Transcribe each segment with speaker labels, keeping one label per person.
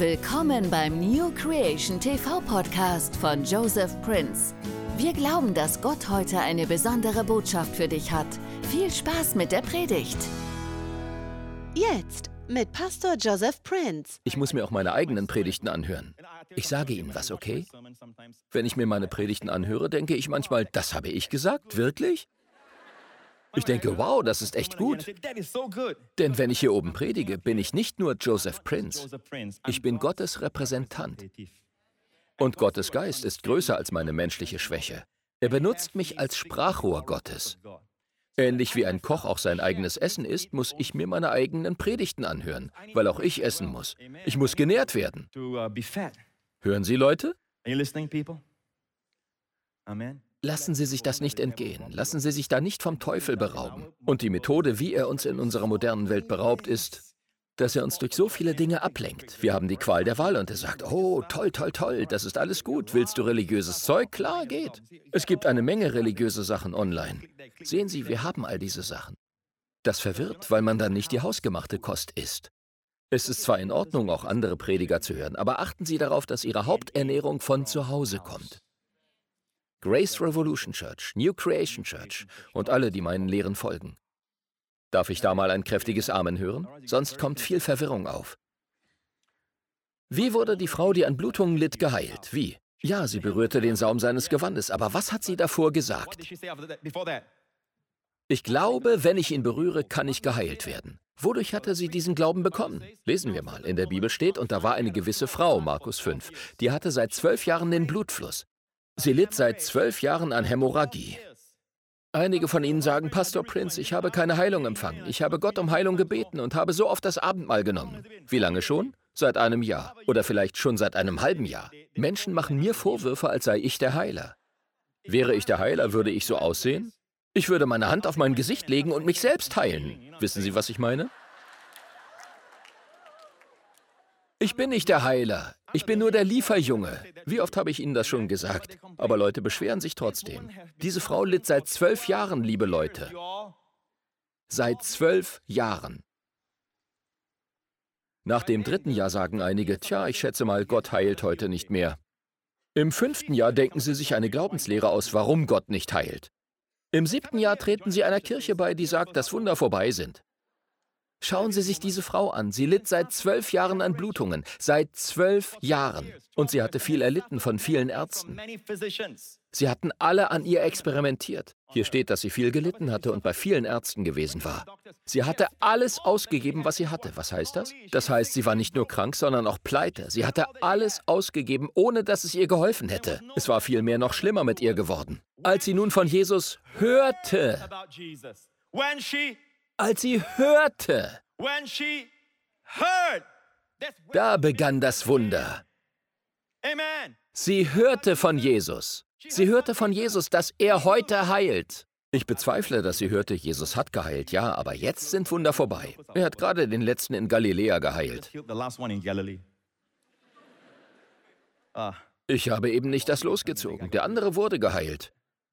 Speaker 1: Willkommen beim New Creation TV Podcast von Joseph Prince. Wir glauben, dass Gott heute eine besondere Botschaft für dich hat. Viel Spaß mit der Predigt.
Speaker 2: Jetzt mit Pastor Joseph Prince.
Speaker 3: Ich muss mir auch meine eigenen Predigten anhören. Ich sage Ihnen was, okay? Wenn ich mir meine Predigten anhöre, denke ich manchmal, das habe ich gesagt? Wirklich? Ich denke, wow, das ist echt gut. Denn wenn ich hier oben predige, bin ich nicht nur Joseph Prince. Ich bin Gottes Repräsentant. Und Gottes Geist ist größer als meine menschliche Schwäche. Er benutzt mich als Sprachrohr Gottes. Ähnlich wie ein Koch auch sein eigenes Essen isst, muss ich mir meine eigenen Predigten anhören, weil auch ich essen muss. Ich muss genährt werden. Hören Sie, Leute?
Speaker 4: Amen.
Speaker 3: Lassen Sie sich das nicht entgehen. Lassen Sie sich da nicht vom Teufel berauben. Und die Methode, wie er uns in unserer modernen Welt beraubt, ist, dass er uns durch so viele Dinge ablenkt. Wir haben die Qual der Wahl und er sagt, oh, toll, toll, toll, das ist alles gut. Willst du religiöses Zeug? Klar, geht. Es gibt eine Menge religiöse Sachen online. Sehen Sie, wir haben all diese Sachen. Das verwirrt, weil man dann nicht die hausgemachte Kost isst. Es ist zwar in Ordnung, auch andere Prediger zu hören, aber achten Sie darauf, dass Ihre Haupternährung von zu Hause kommt. Grace Revolution Church, New Creation Church und alle, die meinen Lehren folgen. Darf ich da mal ein kräftiges Amen hören? Sonst kommt viel Verwirrung auf. Wie wurde die Frau, die an Blutungen litt, geheilt? Wie? Ja, sie berührte den Saum seines Gewandes, aber was hat sie davor gesagt? Ich glaube, wenn ich ihn berühre, kann ich geheilt werden. Wodurch hatte sie diesen Glauben bekommen? Lesen wir mal. In der Bibel steht, und da war eine gewisse Frau, Markus 5, die hatte seit zwölf Jahren den Blutfluss. Sie litt seit zwölf Jahren an Hämorrhagie. Einige von Ihnen sagen, Pastor Prince, ich habe keine Heilung empfangen. Ich habe Gott um Heilung gebeten und habe so oft das Abendmahl genommen. Wie lange schon? Seit einem Jahr. Oder vielleicht schon seit einem halben Jahr. Menschen machen mir Vorwürfe, als sei ich der Heiler. Wäre ich der Heiler, würde ich so aussehen? Ich würde meine Hand auf mein Gesicht legen und mich selbst heilen. Wissen Sie, was ich meine? Ich bin nicht der Heiler. Ich bin nur der Lieferjunge. Wie oft habe ich Ihnen das schon gesagt? Aber Leute beschweren sich trotzdem. Diese Frau litt seit zwölf Jahren, liebe Leute. Seit zwölf Jahren. Nach dem dritten Jahr sagen einige, tja, ich schätze mal, Gott heilt heute nicht mehr. Im fünften Jahr denken sie sich eine Glaubenslehre aus, warum Gott nicht heilt. Im siebten Jahr treten sie einer Kirche bei, die sagt, dass Wunder vorbei sind. Schauen Sie sich diese Frau an. Sie litt seit zwölf Jahren an Blutungen. Seit zwölf Jahren. Und sie hatte viel erlitten von vielen Ärzten. Sie hatten alle an ihr experimentiert. Hier steht, dass sie viel gelitten hatte und bei vielen Ärzten gewesen war. Sie hatte alles ausgegeben, was sie hatte. Was heißt das? Das heißt, sie war nicht nur krank, sondern auch pleite. Sie hatte alles ausgegeben, ohne dass es ihr geholfen hätte. Es war vielmehr noch schlimmer mit ihr geworden. Als sie nun von Jesus hörte, als sie hörte, da begann das Wunder. Sie hörte von Jesus. Sie hörte von Jesus, dass er heute heilt. Ich bezweifle, dass sie hörte, Jesus hat geheilt, ja, aber jetzt sind Wunder vorbei. Er hat gerade den letzten in Galiläa geheilt. Ich habe eben nicht das losgezogen. Der andere wurde geheilt.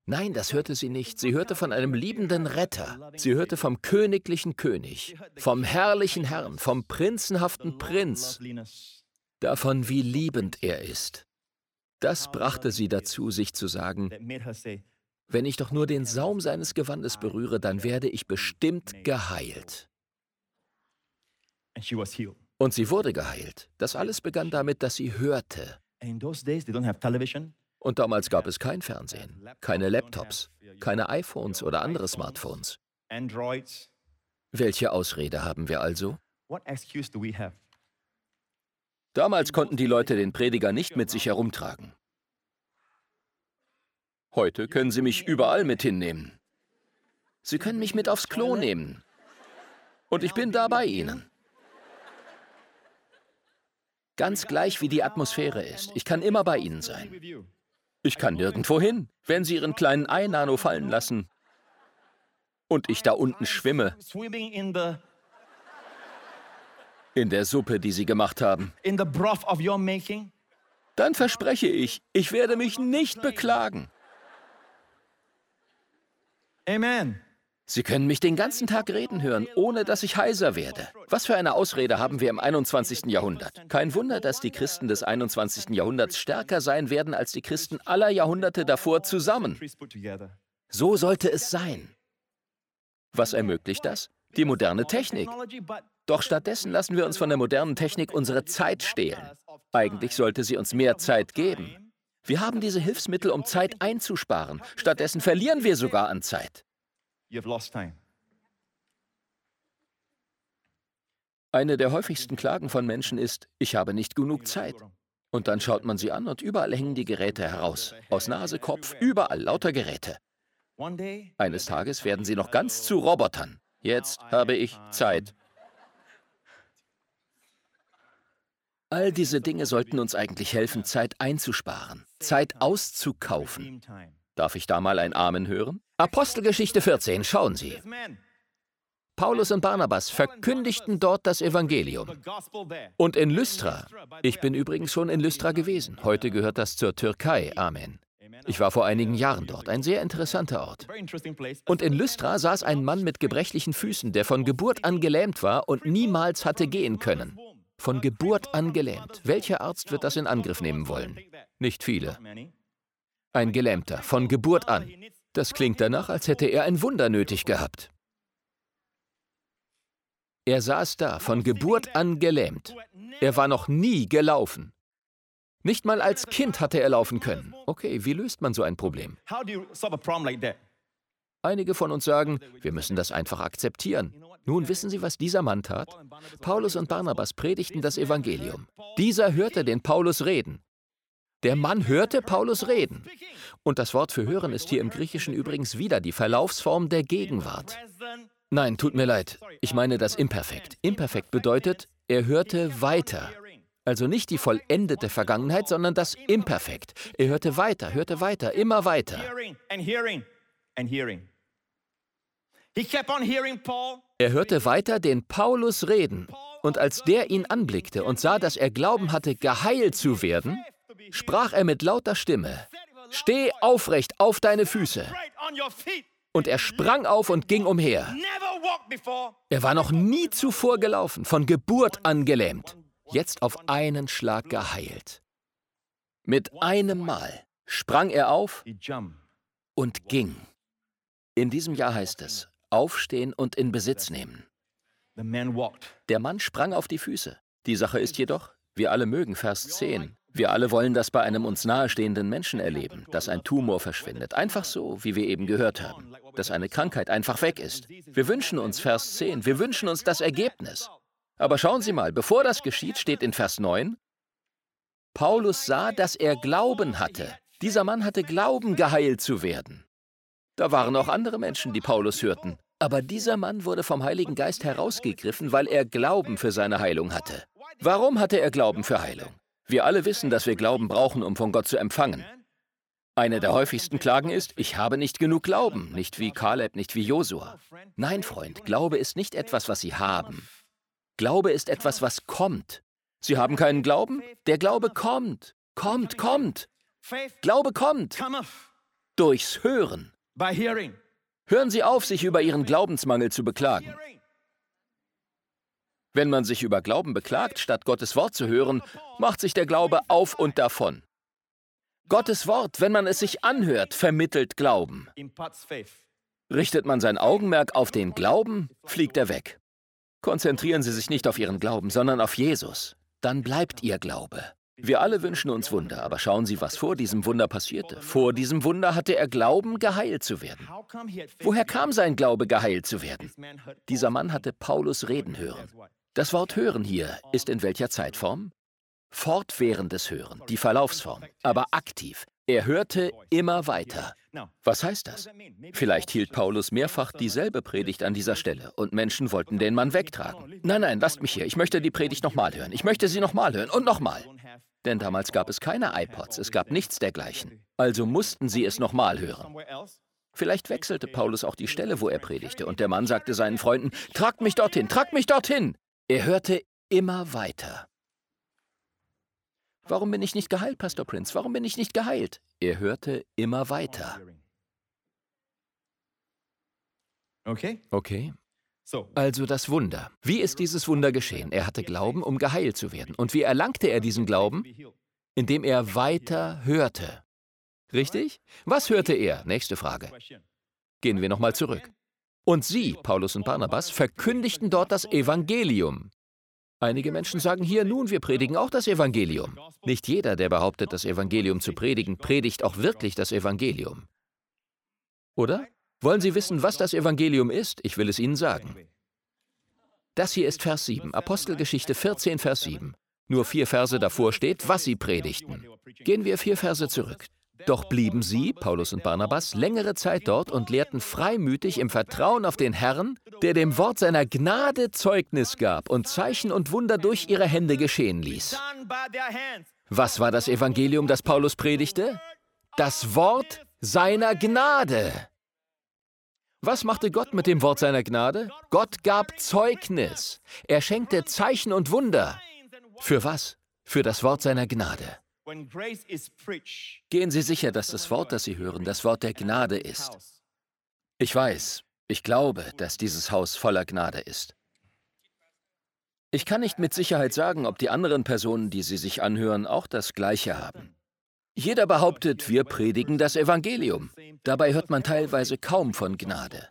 Speaker 3: Nein, das hörte sie nicht. Sie hörte von einem liebenden Retter. Sie hörte vom königlichen König, vom herrlichen Herrn, vom prinzenhaften Prinz, davon, wie liebend er ist. Das brachte sie dazu, sich zu sagen, wenn ich doch nur den Saum seines Gewandes berühre, dann werde ich bestimmt geheilt. Und sie wurde geheilt. Das alles begann damit, dass sie hörte. Und damals gab es kein Fernsehen, keine Laptops, keine iPhones oder andere Smartphones. Welche Ausrede haben wir also? Damals konnten die Leute den Prediger nicht mit sich herumtragen. Heute können sie mich überall mit hinnehmen. Sie können mich mit aufs Klo nehmen. Und ich bin da bei ihnen. Ganz gleich, wie die Atmosphäre ist. Ich kann immer bei ihnen sein. Ich kann nirgendwo hin, wenn Sie Ihren kleinen Ei-Nano fallen lassen und ich da unten schwimme. In der Suppe, die Sie gemacht haben. Dann verspreche ich, ich werde mich nicht beklagen.
Speaker 4: Amen.
Speaker 3: Sie können mich den ganzen Tag reden hören, ohne dass ich heiser werde. Was für eine Ausrede haben wir im 21. Jahrhundert? Kein Wunder, dass die Christen des 21. Jahrhunderts stärker sein werden als die Christen aller Jahrhunderte davor zusammen. So sollte es sein. Was ermöglicht das? Die moderne Technik. Doch stattdessen lassen wir uns von der modernen Technik unsere Zeit stehlen. Eigentlich sollte sie uns mehr Zeit geben. Wir haben diese Hilfsmittel, um Zeit einzusparen. Stattdessen verlieren wir sogar an Zeit. Eine der häufigsten Klagen von Menschen ist, ich habe nicht genug Zeit. Und dann schaut man sie an und überall hängen die Geräte heraus. Aus Nase, Kopf, überall lauter Geräte. Eines Tages werden sie noch ganz zu Robotern. Jetzt habe ich Zeit. All diese Dinge sollten uns eigentlich helfen, Zeit einzusparen, Zeit auszukaufen. Darf ich da mal ein Amen hören? Apostelgeschichte 14, schauen Sie. Paulus und Barnabas verkündigten dort das Evangelium. Und in Lystra, ich bin übrigens schon in Lystra gewesen, heute gehört das zur Türkei, Amen. Ich war vor einigen Jahren dort, ein sehr interessanter Ort. Und in Lystra saß ein Mann mit gebrechlichen Füßen, der von Geburt an gelähmt war und niemals hatte gehen können. Von Geburt an gelähmt. Welcher Arzt wird das in Angriff nehmen wollen? Nicht viele. Ein Gelähmter, von Geburt an. Das klingt danach, als hätte er ein Wunder nötig gehabt. Er saß da, von Geburt an gelähmt. Er war noch nie gelaufen. Nicht mal als Kind hatte er laufen können. Okay, wie löst man so ein Problem? Einige von uns sagen, wir müssen das einfach akzeptieren. Nun wissen Sie, was dieser Mann tat? Paulus und Barnabas predigten das Evangelium. Dieser hörte den Paulus reden. Der Mann hörte Paulus reden. Und das Wort für hören ist hier im Griechischen übrigens wieder die Verlaufsform der Gegenwart. Nein, tut mir leid. Ich meine das Imperfekt. Imperfekt bedeutet, er hörte weiter. Also nicht die vollendete Vergangenheit, sondern das Imperfekt. Er hörte weiter, hörte weiter, immer weiter. Er hörte weiter den Paulus reden. Und als der ihn anblickte und sah, dass er Glauben hatte, geheilt zu werden, sprach er mit lauter Stimme, Steh aufrecht auf deine Füße. Und er sprang auf und ging umher. Er war noch nie zuvor gelaufen, von Geburt an gelähmt, jetzt auf einen Schlag geheilt. Mit einem Mal sprang er auf und ging. In diesem Jahr heißt es, aufstehen und in Besitz nehmen. Der Mann sprang auf die Füße. Die Sache ist jedoch, wir alle mögen Vers 10. Wir alle wollen das bei einem uns nahestehenden Menschen erleben, dass ein Tumor verschwindet. Einfach so, wie wir eben gehört haben. Dass eine Krankheit einfach weg ist. Wir wünschen uns Vers 10, wir wünschen uns das Ergebnis. Aber schauen Sie mal, bevor das geschieht, steht in Vers 9, Paulus sah, dass er Glauben hatte. Dieser Mann hatte Glauben, geheilt zu werden. Da waren auch andere Menschen, die Paulus hörten. Aber dieser Mann wurde vom Heiligen Geist herausgegriffen, weil er Glauben für seine Heilung hatte. Warum hatte er Glauben für Heilung? Wir alle wissen, dass wir Glauben brauchen, um von Gott zu empfangen. Eine der häufigsten Klagen ist, ich habe nicht genug Glauben, nicht wie Kaleb, nicht wie Josua. Nein, Freund, Glaube ist nicht etwas, was Sie haben. Glaube ist etwas, was kommt. Sie haben keinen Glauben? Der Glaube kommt, kommt, kommt. Glaube kommt. Durchs Hören. Hören Sie auf, sich über Ihren Glaubensmangel zu beklagen. Wenn man sich über Glauben beklagt, statt Gottes Wort zu hören, macht sich der Glaube auf und davon. Gottes Wort, wenn man es sich anhört, vermittelt Glauben. Richtet man sein Augenmerk auf den Glauben, fliegt er weg. Konzentrieren Sie sich nicht auf Ihren Glauben, sondern auf Jesus. Dann bleibt Ihr Glaube. Wir alle wünschen uns Wunder, aber schauen Sie, was vor diesem Wunder passierte. Vor diesem Wunder hatte er Glauben, geheilt zu werden. Woher kam sein Glaube, geheilt zu werden? Dieser Mann hatte Paulus reden hören. Das Wort hören hier ist in welcher Zeitform? Fortwährendes Hören, die Verlaufsform, aber aktiv. Er hörte immer weiter. Was heißt das? Vielleicht hielt Paulus mehrfach dieselbe Predigt an dieser Stelle und Menschen wollten den Mann wegtragen. Nein, nein, lasst mich hier. Ich möchte die Predigt nochmal hören. Ich möchte sie nochmal hören und nochmal. Denn damals gab es keine iPods, es gab nichts dergleichen. Also mussten sie es nochmal hören. Vielleicht wechselte Paulus auch die Stelle, wo er predigte, und der Mann sagte seinen Freunden, tragt mich dorthin, tragt mich dorthin. Er hörte immer weiter. Warum bin ich nicht geheilt, Pastor Prince? Warum bin ich nicht geheilt? Er hörte immer weiter. Okay. Also das Wunder. Wie ist dieses Wunder geschehen? Er hatte Glauben, um geheilt zu werden. Und wie erlangte er diesen Glauben? Indem er weiter hörte. Richtig? Was hörte er? Nächste Frage. Gehen wir nochmal zurück. Und sie, Paulus und Barnabas, verkündigten dort das Evangelium. Einige Menschen sagen hier, nun, wir predigen auch das Evangelium. Nicht jeder, der behauptet, das Evangelium zu predigen, predigt auch wirklich das Evangelium. Oder? Wollen Sie wissen, was das Evangelium ist? Ich will es Ihnen sagen. Das hier ist Vers 7, Apostelgeschichte 14, Vers 7. Nur vier Verse davor steht, was sie predigten. Gehen wir vier Verse zurück. Doch blieben sie, Paulus und Barnabas, längere Zeit dort und lehrten freimütig im Vertrauen auf den Herrn, der dem Wort seiner Gnade Zeugnis gab und Zeichen und Wunder durch ihre Hände geschehen ließ. Was war das Evangelium, das Paulus predigte? Das Wort seiner Gnade. Was machte Gott mit dem Wort seiner Gnade? Gott gab Zeugnis. Er schenkte Zeichen und Wunder. Für was? Für das Wort seiner Gnade. Gehen Sie sicher, dass das Wort, das Sie hören, das Wort der Gnade ist. Ich weiß, ich glaube, dass dieses Haus voller Gnade ist. Ich kann nicht mit Sicherheit sagen, ob die anderen Personen, die Sie sich anhören, auch das Gleiche haben. Jeder behauptet, wir predigen das Evangelium. Dabei hört man teilweise kaum von Gnade.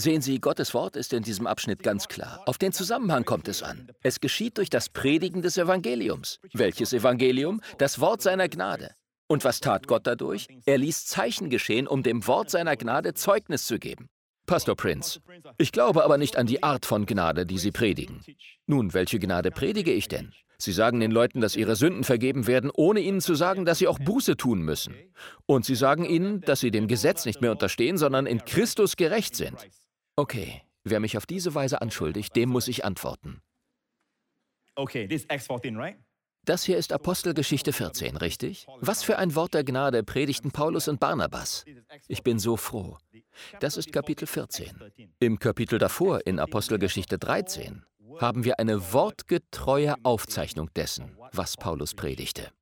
Speaker 3: Sehen Sie, Gottes Wort ist in diesem Abschnitt ganz klar. Auf den Zusammenhang kommt es an. Es geschieht durch das Predigen des Evangeliums. Welches Evangelium? Das Wort seiner Gnade. Und was tat Gott dadurch? Er ließ Zeichen geschehen, um dem Wort seiner Gnade Zeugnis zu geben. Pastor Prince, ich glaube aber nicht an die Art von Gnade, die Sie predigen. Nun, welche Gnade predige ich denn? Sie sagen den Leuten, dass ihre Sünden vergeben werden, ohne ihnen zu sagen, dass sie auch Buße tun müssen. Und sie sagen ihnen, dass sie dem Gesetz nicht mehr unterstehen, sondern in Christus gerecht sind. Okay, wer mich auf diese Weise anschuldigt, dem muss ich antworten. Das hier ist Apostelgeschichte 14, richtig? Was für ein Wort der Gnade predigten Paulus und Barnabas? Ich bin so froh. Das ist Kapitel 14. Im Kapitel davor, in Apostelgeschichte 13, haben wir eine wortgetreue Aufzeichnung dessen, was Paulus predigte.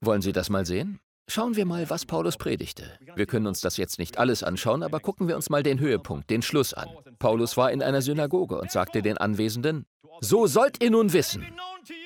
Speaker 3: Wollen Sie das mal sehen? Schauen wir mal, was Paulus predigte. Wir können uns das jetzt nicht alles anschauen, aber gucken wir uns mal den Höhepunkt, den Schluss an. Paulus war in einer Synagoge und sagte den Anwesenden, So sollt ihr nun wissen,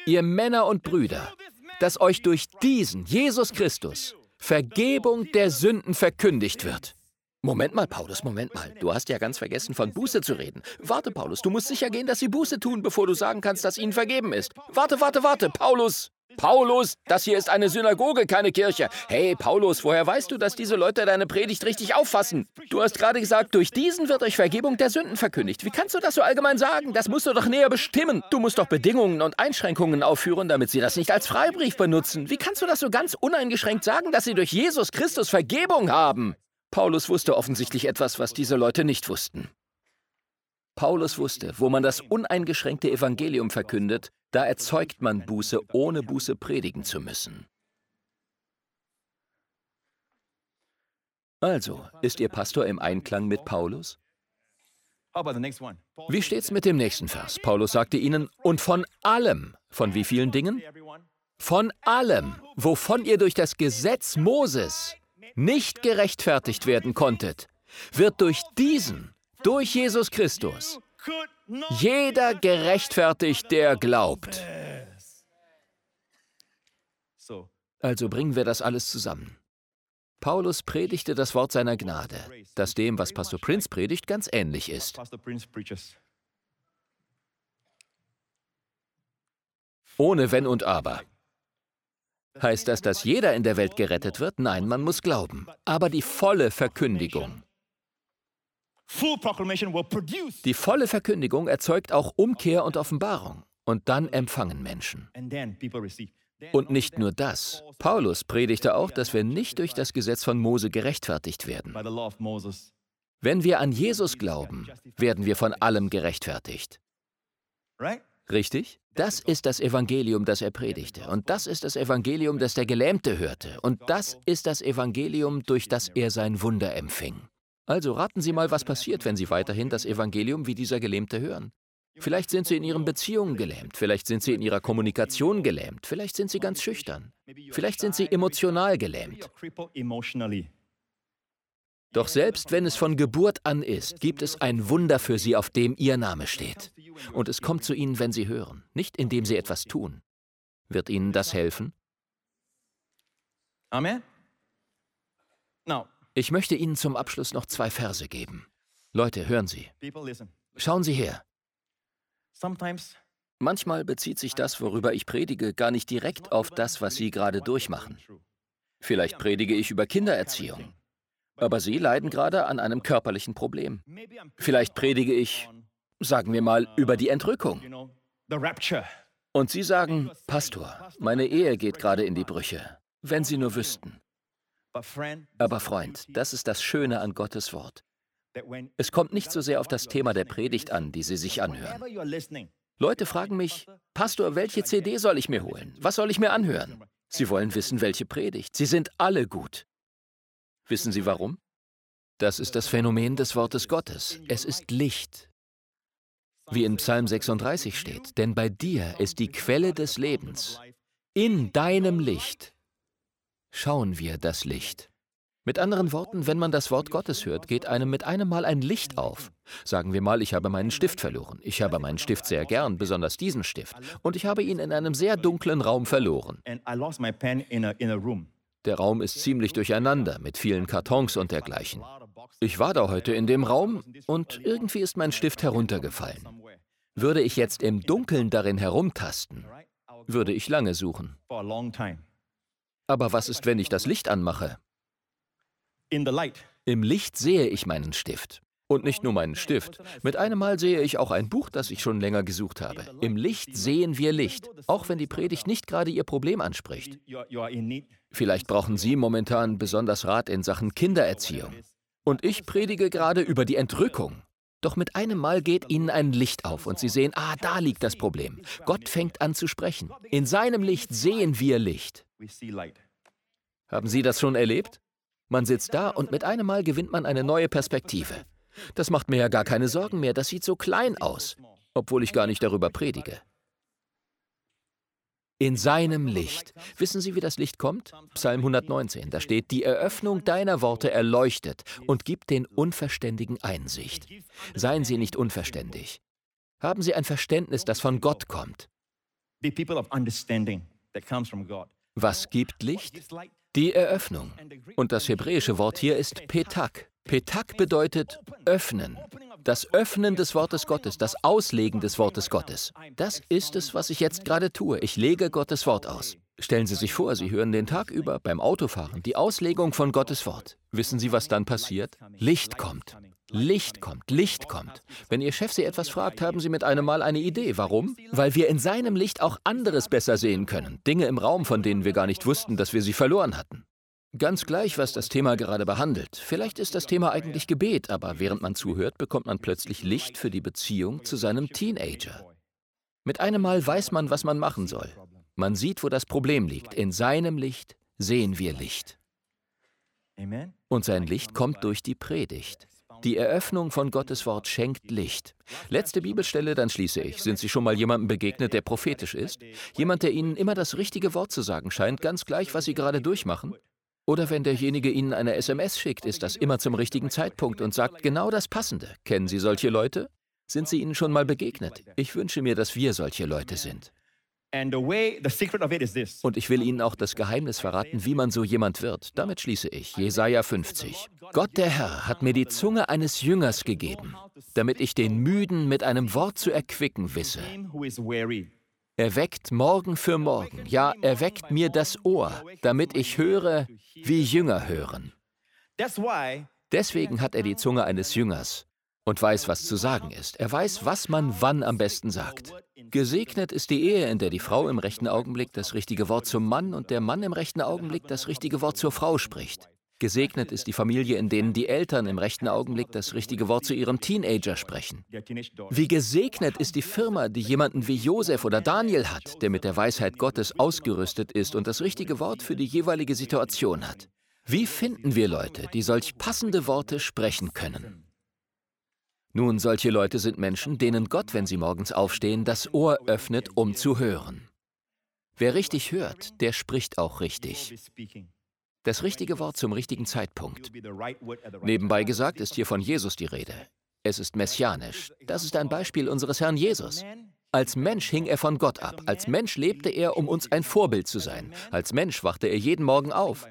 Speaker 3: ihr Männer und Brüder, dass euch durch diesen Jesus Christus Vergebung der Sünden verkündigt wird. Moment mal, Paulus, Moment mal. Du hast ja ganz vergessen, von Buße zu reden. Warte, Paulus, du musst sicher gehen, dass sie Buße tun, bevor du sagen kannst, dass ihnen vergeben ist. Warte, warte, warte, Paulus! Paulus, das hier ist eine Synagoge, keine Kirche. Hey, Paulus, woher weißt du, dass diese Leute deine Predigt richtig auffassen? Du hast gerade gesagt, durch diesen wird euch Vergebung der Sünden verkündigt. Wie kannst du das so allgemein sagen? Das musst du doch näher bestimmen. Du musst doch Bedingungen und Einschränkungen aufführen, damit sie das nicht als Freibrief benutzen. Wie kannst du das so ganz uneingeschränkt sagen, dass sie durch Jesus Christus Vergebung haben? Paulus wusste offensichtlich etwas, was diese Leute nicht wussten. Paulus wusste, wo man das uneingeschränkte Evangelium verkündet, da erzeugt man Buße, ohne Buße predigen zu müssen. Also, ist Ihr Pastor im Einklang mit Paulus? Wie steht's mit dem nächsten Vers? Paulus sagte ihnen, und von allem, von wie vielen Dingen? Von allem, wovon ihr durch das Gesetz Moses nicht gerechtfertigt werden konntet, wird durch diesen, durch Jesus Christus, jeder gerechtfertigt, der glaubt. Also bringen wir das alles zusammen. Paulus predigte das Wort seiner Gnade, das dem, was Pastor Prince predigt, ganz ähnlich ist. Ohne Wenn und Aber. Heißt das, dass jeder in der Welt gerettet wird? Nein, man muss glauben. Aber die volle Verkündigung. Die volle Verkündigung erzeugt auch Umkehr und Offenbarung. Und dann empfangen Menschen. Und nicht nur das. Paulus predigte auch, dass wir nicht durch das Gesetz von Mose gerechtfertigt werden. Wenn wir an Jesus glauben, werden wir von allem gerechtfertigt. Richtig? Das ist das Evangelium, das er predigte. Und das ist das Evangelium, das der Gelähmte hörte. Und das ist das Evangelium, durch das er sein Wunder empfing. Also raten Sie mal, was passiert, wenn Sie weiterhin das Evangelium wie dieser Gelähmte hören. Vielleicht sind Sie in Ihren Beziehungen gelähmt, vielleicht sind Sie in Ihrer Kommunikation gelähmt, vielleicht sind Sie ganz schüchtern, vielleicht sind Sie emotional gelähmt. Doch selbst wenn es von Geburt an ist, gibt es ein Wunder für sie, auf dem ihr Name steht. Und es kommt zu ihnen, wenn sie hören, nicht indem sie etwas tun. Wird ihnen das helfen?
Speaker 4: Amen.
Speaker 3: Ich möchte Ihnen zum Abschluss noch zwei Verse geben. Leute, hören Sie. Schauen Sie her. Manchmal bezieht sich das, worüber ich predige, gar nicht direkt auf das, was Sie gerade durchmachen. Vielleicht predige ich über Kindererziehung. Aber Sie leiden gerade an einem körperlichen Problem. Vielleicht predige ich, sagen wir mal, über die Entrückung. Und Sie sagen, Pastor, meine Ehe geht gerade in die Brüche. Wenn Sie nur wüssten. Aber Freund, das ist das Schöne an Gottes Wort. Es kommt nicht so sehr auf das Thema der Predigt an, die Sie sich anhören. Leute fragen mich, Pastor, welche CD soll ich mir holen? Was soll ich mir anhören? Sie wollen wissen, welche Predigt. Sie sind alle gut. Wissen Sie warum? Das ist das Phänomen des Wortes Gottes. Es ist Licht. Wie in Psalm 36 steht, denn bei dir ist die Quelle des Lebens. In deinem Licht schauen wir das Licht. Mit anderen Worten, wenn man das Wort Gottes hört, geht einem mit einem Mal ein Licht auf. Sagen wir mal, ich habe meinen Stift verloren. Ich habe meinen Stift sehr gern, besonders diesen Stift. Und ich habe ihn in einem sehr dunklen Raum verloren. Der Raum ist ziemlich durcheinander, mit vielen Kartons und dergleichen. Ich war da heute in dem Raum und irgendwie ist mein Stift heruntergefallen. Würde ich jetzt im Dunkeln darin herumtasten, würde ich lange suchen. Aber was ist, wenn ich das Licht anmache? Im Licht sehe ich meinen Stift. Und nicht nur meinen Stift. Mit einem Mal sehe ich auch ein Buch, das ich schon länger gesucht habe. Im Licht sehen wir Licht, auch wenn die Predigt nicht gerade Ihr Problem anspricht. Vielleicht brauchen Sie momentan besonders Rat in Sachen Kindererziehung. Und ich predige gerade über die Entrückung. Doch mit einem Mal geht Ihnen ein Licht auf und Sie sehen, ah, da liegt das Problem. Gott fängt an zu sprechen. In seinem Licht sehen wir Licht. Haben Sie das schon erlebt? Man sitzt da und mit einem Mal gewinnt man eine neue Perspektive. Das macht mir ja gar keine Sorgen mehr, das sieht so klein aus, obwohl ich gar nicht darüber predige. In seinem Licht. Wissen Sie, wie das Licht kommt? Psalm 119, da steht, die Eröffnung deiner Worte erleuchtet und gibt den Unverständigen Einsicht. Seien Sie nicht unverständig. Haben Sie ein Verständnis, das von Gott kommt. Was gibt Licht? Die Eröffnung. Und das hebräische Wort hier ist Petak. Petak bedeutet öffnen. Das Öffnen des Wortes Gottes, das Auslegen des Wortes Gottes. Das ist es, was ich jetzt gerade tue. Ich lege Gottes Wort aus. Stellen Sie sich vor, Sie hören den Tag über beim Autofahren die Auslegung von Gottes Wort. Wissen Sie, was dann passiert? Licht kommt. Licht kommt, Licht kommt. Wenn Ihr Chef Sie etwas fragt, haben Sie mit einem Mal eine Idee. Warum? Weil wir in seinem Licht auch anderes besser sehen können. Dinge im Raum, von denen wir gar nicht wussten, dass wir sie verloren hatten. Ganz gleich, was das Thema gerade behandelt. Vielleicht ist das Thema eigentlich Gebet, aber während man zuhört, bekommt man plötzlich Licht für die Beziehung zu seinem Teenager. Mit einem Mal weiß man, was man machen soll. Man sieht, wo das Problem liegt. In seinem Licht sehen wir Licht. Und sein Licht kommt durch die Predigt. Die Eröffnung von Gottes Wort schenkt Licht. Letzte Bibelstelle, dann schließe ich. Sind Sie schon mal jemandem begegnet, der prophetisch ist? Jemand, der Ihnen immer das richtige Wort zu sagen scheint, ganz gleich, was Sie gerade durchmachen? Oder wenn derjenige Ihnen eine SMS schickt, ist das immer zum richtigen Zeitpunkt und sagt genau das Passende. Kennen Sie solche Leute? Sind Sie ihnen schon mal begegnet? Ich wünsche mir, dass wir solche Leute sind. Und ich will Ihnen auch das Geheimnis verraten, wie man so jemand wird. Damit schließe ich. Jesaja 50. Gott der Herr hat mir die Zunge eines Jüngers gegeben, damit ich den Müden mit einem Wort zu erquicken wisse. Er weckt Morgen für Morgen, ja, er weckt mir das Ohr, damit ich höre, wie Jünger hören. Deswegen hat er die Zunge eines Jüngers und weiß, was zu sagen ist. Er weiß, was man wann am besten sagt. Gesegnet ist die Ehe, in der die Frau im rechten Augenblick das richtige Wort zum Mann und der Mann im rechten Augenblick das richtige Wort zur Frau spricht. Gesegnet ist die Familie, in denen die Eltern im rechten Augenblick das richtige Wort zu ihrem Teenager sprechen. Wie gesegnet ist die Firma, die jemanden wie Josef oder Daniel hat, der mit der Weisheit Gottes ausgerüstet ist und das richtige Wort für die jeweilige Situation hat. Wie finden wir Leute, die solch passende Worte sprechen können? Nun, solche Leute sind Menschen, denen Gott, wenn sie morgens aufstehen, das Ohr öffnet, um zu hören. Wer richtig hört, der spricht auch richtig. Das richtige Wort zum richtigen Zeitpunkt. Nebenbei gesagt ist hier von Jesus die Rede. Es ist messianisch. Das ist ein Beispiel unseres Herrn Jesus. Als Mensch hing er von Gott ab. Als Mensch lebte er, um uns ein Vorbild zu sein. Als Mensch wachte er jeden Morgen auf.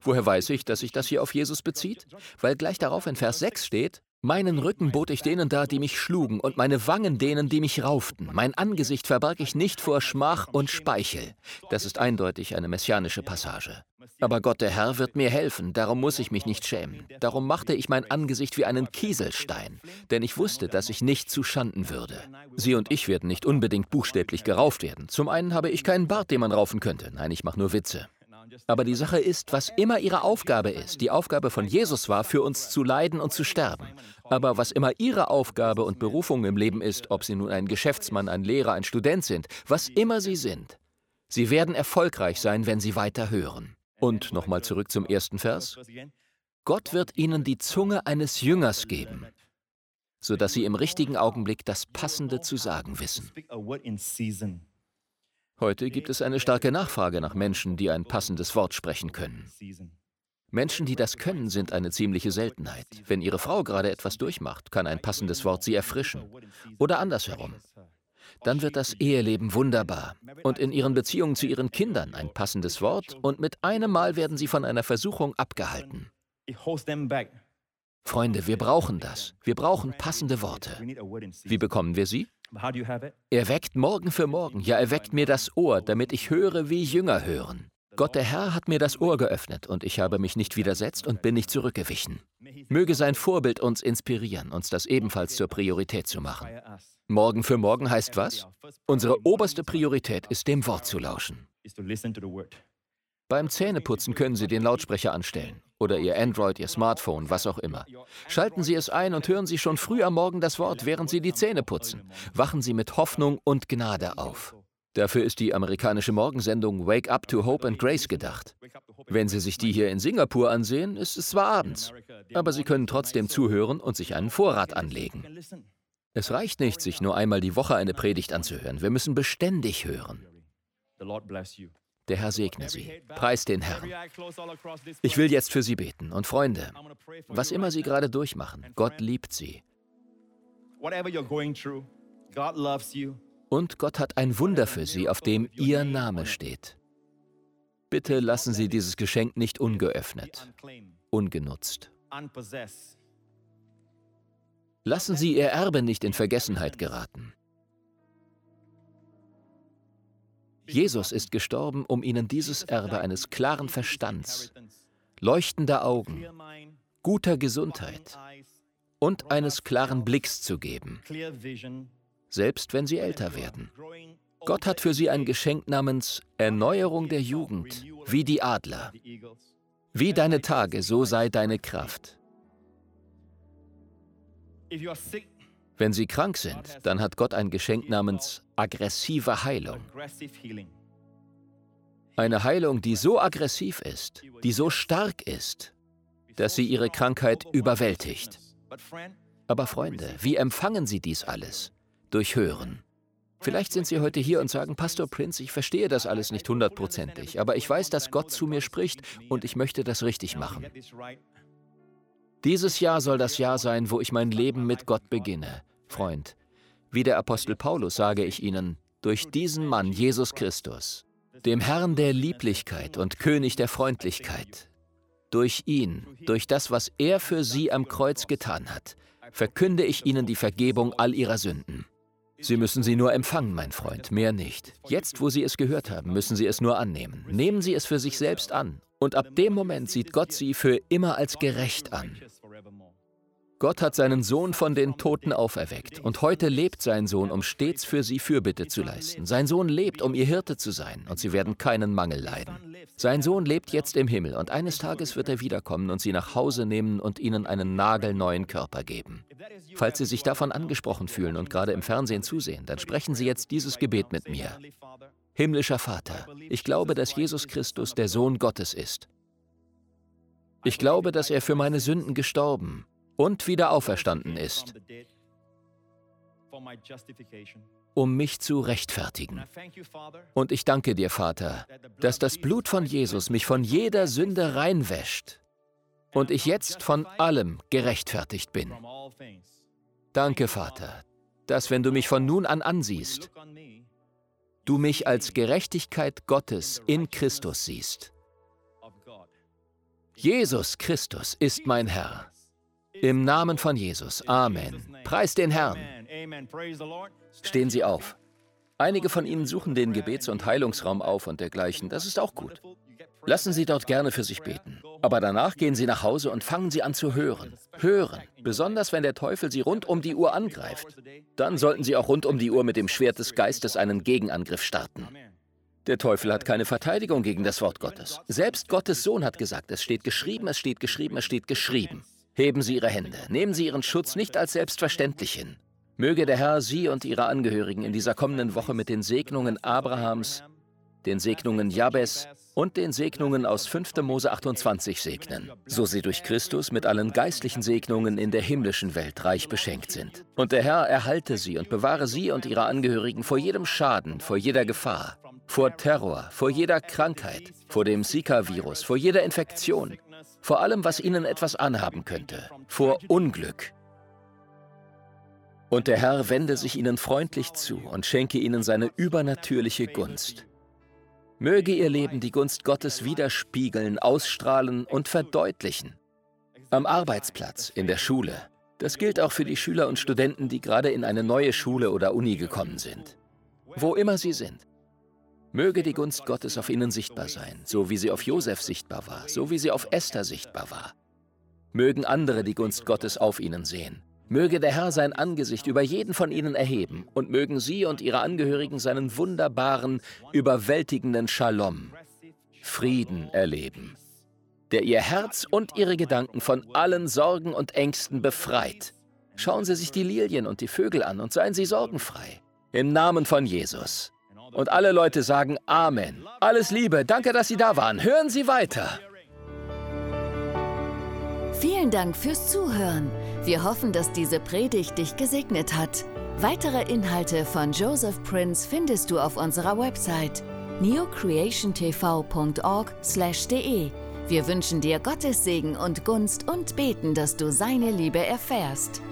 Speaker 3: Woher weiß ich, dass sich das hier auf Jesus bezieht? Weil gleich darauf in Vers 6 steht, Meinen Rücken bot ich denen dar, die mich schlugen, und meine Wangen denen, die mich rauften. Mein Angesicht verbarg ich nicht vor Schmach und Speichel. Das ist eindeutig eine messianische Passage. Aber Gott der Herr wird mir helfen, darum muss ich mich nicht schämen. Darum machte ich mein Angesicht wie einen Kieselstein, denn ich wusste, dass ich nicht zu Schanden würde. Sie und ich werden nicht unbedingt buchstäblich gerauft werden. Zum einen habe ich keinen Bart, den man raufen könnte. Nein, ich mache nur Witze. Aber die Sache ist, was immer ihre Aufgabe ist, die Aufgabe von Jesus war, für uns zu leiden und zu sterben. Aber was immer ihre Aufgabe und Berufung im Leben ist, ob sie nun ein Geschäftsmann, ein Lehrer, ein Student sind, was immer sie sind, sie werden erfolgreich sein, wenn sie weiter hören. Und nochmal zurück zum ersten Vers. Gott wird ihnen die Zunge eines Jüngers geben, sodass sie im richtigen Augenblick das Passende zu sagen wissen. Heute gibt es eine starke Nachfrage nach Menschen, die ein passendes Wort sprechen können. Menschen, die das können, sind eine ziemliche Seltenheit. Wenn Ihre Frau gerade etwas durchmacht, kann ein passendes Wort sie erfrischen. Oder andersherum. Dann wird das Eheleben wunderbar. Und in Ihren Beziehungen zu Ihren Kindern ein passendes Wort und mit einem Mal werden Sie von einer Versuchung abgehalten. Freunde, wir brauchen das. Wir brauchen passende Worte. Wie bekommen wir sie? Er weckt morgen für morgen, ja, er weckt mir das Ohr, damit ich höre, wie Jünger hören. Gott der Herr hat mir das Ohr geöffnet und ich habe mich nicht widersetzt und bin nicht zurückgewichen. Möge sein Vorbild uns inspirieren, uns das ebenfalls zur Priorität zu machen. Morgen für morgen heißt was? Unsere oberste Priorität ist, dem Wort zu lauschen. Beim Zähneputzen können Sie den Lautsprecher anstellen oder Ihr Android, Ihr Smartphone, was auch immer. Schalten Sie es ein und hören Sie schon früh am Morgen das Wort, während Sie die Zähne putzen. Wachen Sie mit Hoffnung und Gnade auf. Dafür ist die amerikanische Morgensendung Wake Up to Hope and Grace gedacht. Wenn Sie sich die hier in Singapur ansehen, ist es zwar abends, aber Sie können trotzdem zuhören und sich einen Vorrat anlegen. Es reicht nicht, sich nur einmal die Woche eine Predigt anzuhören. Wir müssen beständig hören. Der Herr segne Sie. Preis den Herrn. Ich will jetzt für Sie beten. Und Freunde, was immer Sie gerade durchmachen, Gott liebt Sie. Und Gott hat ein Wunder für Sie, auf dem Ihr Name steht. Bitte lassen Sie dieses Geschenk nicht ungeöffnet, ungenutzt. Lassen Sie Ihr Erbe nicht in Vergessenheit geraten. Jesus ist gestorben, um ihnen dieses Erbe eines klaren Verstands, leuchtender Augen, guter Gesundheit und eines klaren Blicks zu geben, selbst wenn sie älter werden. Gott hat für sie ein Geschenk namens Erneuerung der Jugend, wie die Adler. Wie deine Tage, so sei deine Kraft. Wenn sie krank sind, dann hat Gott ein Geschenk namens aggressive Heilung. Eine Heilung, die so aggressiv ist, die so stark ist, dass sie ihre Krankheit überwältigt. Aber Freunde, wie empfangen Sie dies alles? Durch Hören. Vielleicht sind Sie heute hier und sagen, Pastor Prince, ich verstehe das alles nicht hundertprozentig, aber ich weiß, dass Gott zu mir spricht und ich möchte das richtig machen. Dieses Jahr soll das Jahr sein, wo ich mein Leben mit Gott beginne. Freund, wie der Apostel Paulus sage ich Ihnen, durch diesen Mann, Jesus Christus, dem Herrn der Lieblichkeit und König der Freundlichkeit, durch ihn, durch das, was er für Sie am Kreuz getan hat, verkünde ich Ihnen die Vergebung all Ihrer Sünden. Sie müssen sie nur empfangen, mein Freund, mehr nicht. Jetzt, wo Sie es gehört haben, müssen Sie es nur annehmen. Nehmen Sie es für sich selbst an. Und ab dem Moment sieht Gott Sie für immer als gerecht an. Gott hat seinen Sohn von den Toten auferweckt und heute lebt sein Sohn, um stets für sie Fürbitte zu leisten. Sein Sohn lebt, um ihr Hirte zu sein und sie werden keinen Mangel leiden. Sein Sohn lebt jetzt im Himmel und eines Tages wird er wiederkommen und sie nach Hause nehmen und ihnen einen nagelneuen Körper geben. Falls Sie sich davon angesprochen fühlen und gerade im Fernsehen zusehen, dann sprechen Sie jetzt dieses Gebet mit mir. Himmlischer Vater, ich glaube, dass Jesus Christus der Sohn Gottes ist. Ich glaube, dass er für meine Sünden gestorben und wieder auferstanden ist. um mich zu rechtfertigen. Und ich danke dir, Vater, dass das Blut von Jesus mich von jeder Sünde reinwäscht und ich jetzt von allem gerechtfertigt bin. Danke, Vater, dass wenn du mich von nun an ansiehst, du mich als Gerechtigkeit Gottes in Christus siehst. Jesus Christus ist mein Herr. Im Namen von Jesus. Amen. Preis den Herrn. Stehen Sie auf. Einige von Ihnen suchen den Gebets- und Heilungsraum auf und dergleichen. Das ist auch gut. Lassen Sie dort gerne für sich beten. Aber danach gehen Sie nach Hause und fangen Sie an zu hören. Hören. Besonders wenn der Teufel Sie rund um die Uhr angreift. Dann sollten Sie auch rund um die Uhr mit dem Schwert des Geistes einen Gegenangriff starten. Der Teufel hat keine Verteidigung gegen das Wort Gottes. Selbst Gottes Sohn hat gesagt, es steht geschrieben, es steht geschrieben, es steht geschrieben. Heben Sie Ihre Hände, nehmen Sie Ihren Schutz nicht als selbstverständlich hin. Möge der Herr Sie und Ihre Angehörigen in dieser kommenden Woche mit den Segnungen Abrahams, den Segnungen Jabes und den Segnungen aus 5. Mose 28 segnen, so sie durch Christus mit allen geistlichen Segnungen in der himmlischen Welt reich beschenkt sind. Und der Herr erhalte sie und bewahre sie und ihre Angehörigen vor jedem Schaden, vor jeder Gefahr, vor Terror, vor jeder Krankheit, vor dem Zika-Virus, vor jeder Infektion, vor allem, was ihnen etwas anhaben könnte, vor Unglück. Und der Herr wende sich ihnen freundlich zu und schenke ihnen seine übernatürliche Gunst. Möge ihr Leben die Gunst Gottes widerspiegeln, ausstrahlen und verdeutlichen. Am Arbeitsplatz, in der Schule. Das gilt auch für die Schüler und Studenten, die gerade in eine neue Schule oder Uni gekommen sind. Wo immer sie sind. Möge die Gunst Gottes auf ihnen sichtbar sein, so wie sie auf Josef sichtbar war, so wie sie auf Esther sichtbar war. Mögen andere die Gunst Gottes auf ihnen sehen, Möge der Herr sein Angesicht über jeden von ihnen erheben und mögen sie und ihre Angehörigen seinen wunderbaren, überwältigenden Shalom, Frieden erleben, der ihr Herz und ihre Gedanken von allen Sorgen und Ängsten befreit. Schauen Sie sich die Lilien und die Vögel an und seien Sie sorgenfrei. Im Namen von Jesus. Und alle Leute sagen Amen. Alles Liebe, danke, dass Sie da waren. Hören Sie weiter.
Speaker 1: Vielen Dank fürs Zuhören. Wir hoffen, dass diese Predigt dich gesegnet hat. Weitere Inhalte von Joseph Prince findest du auf unserer Website neocreationtv.org/de. Wir wünschen dir Gottes Segen und Gunst und beten, dass du seine Liebe erfährst.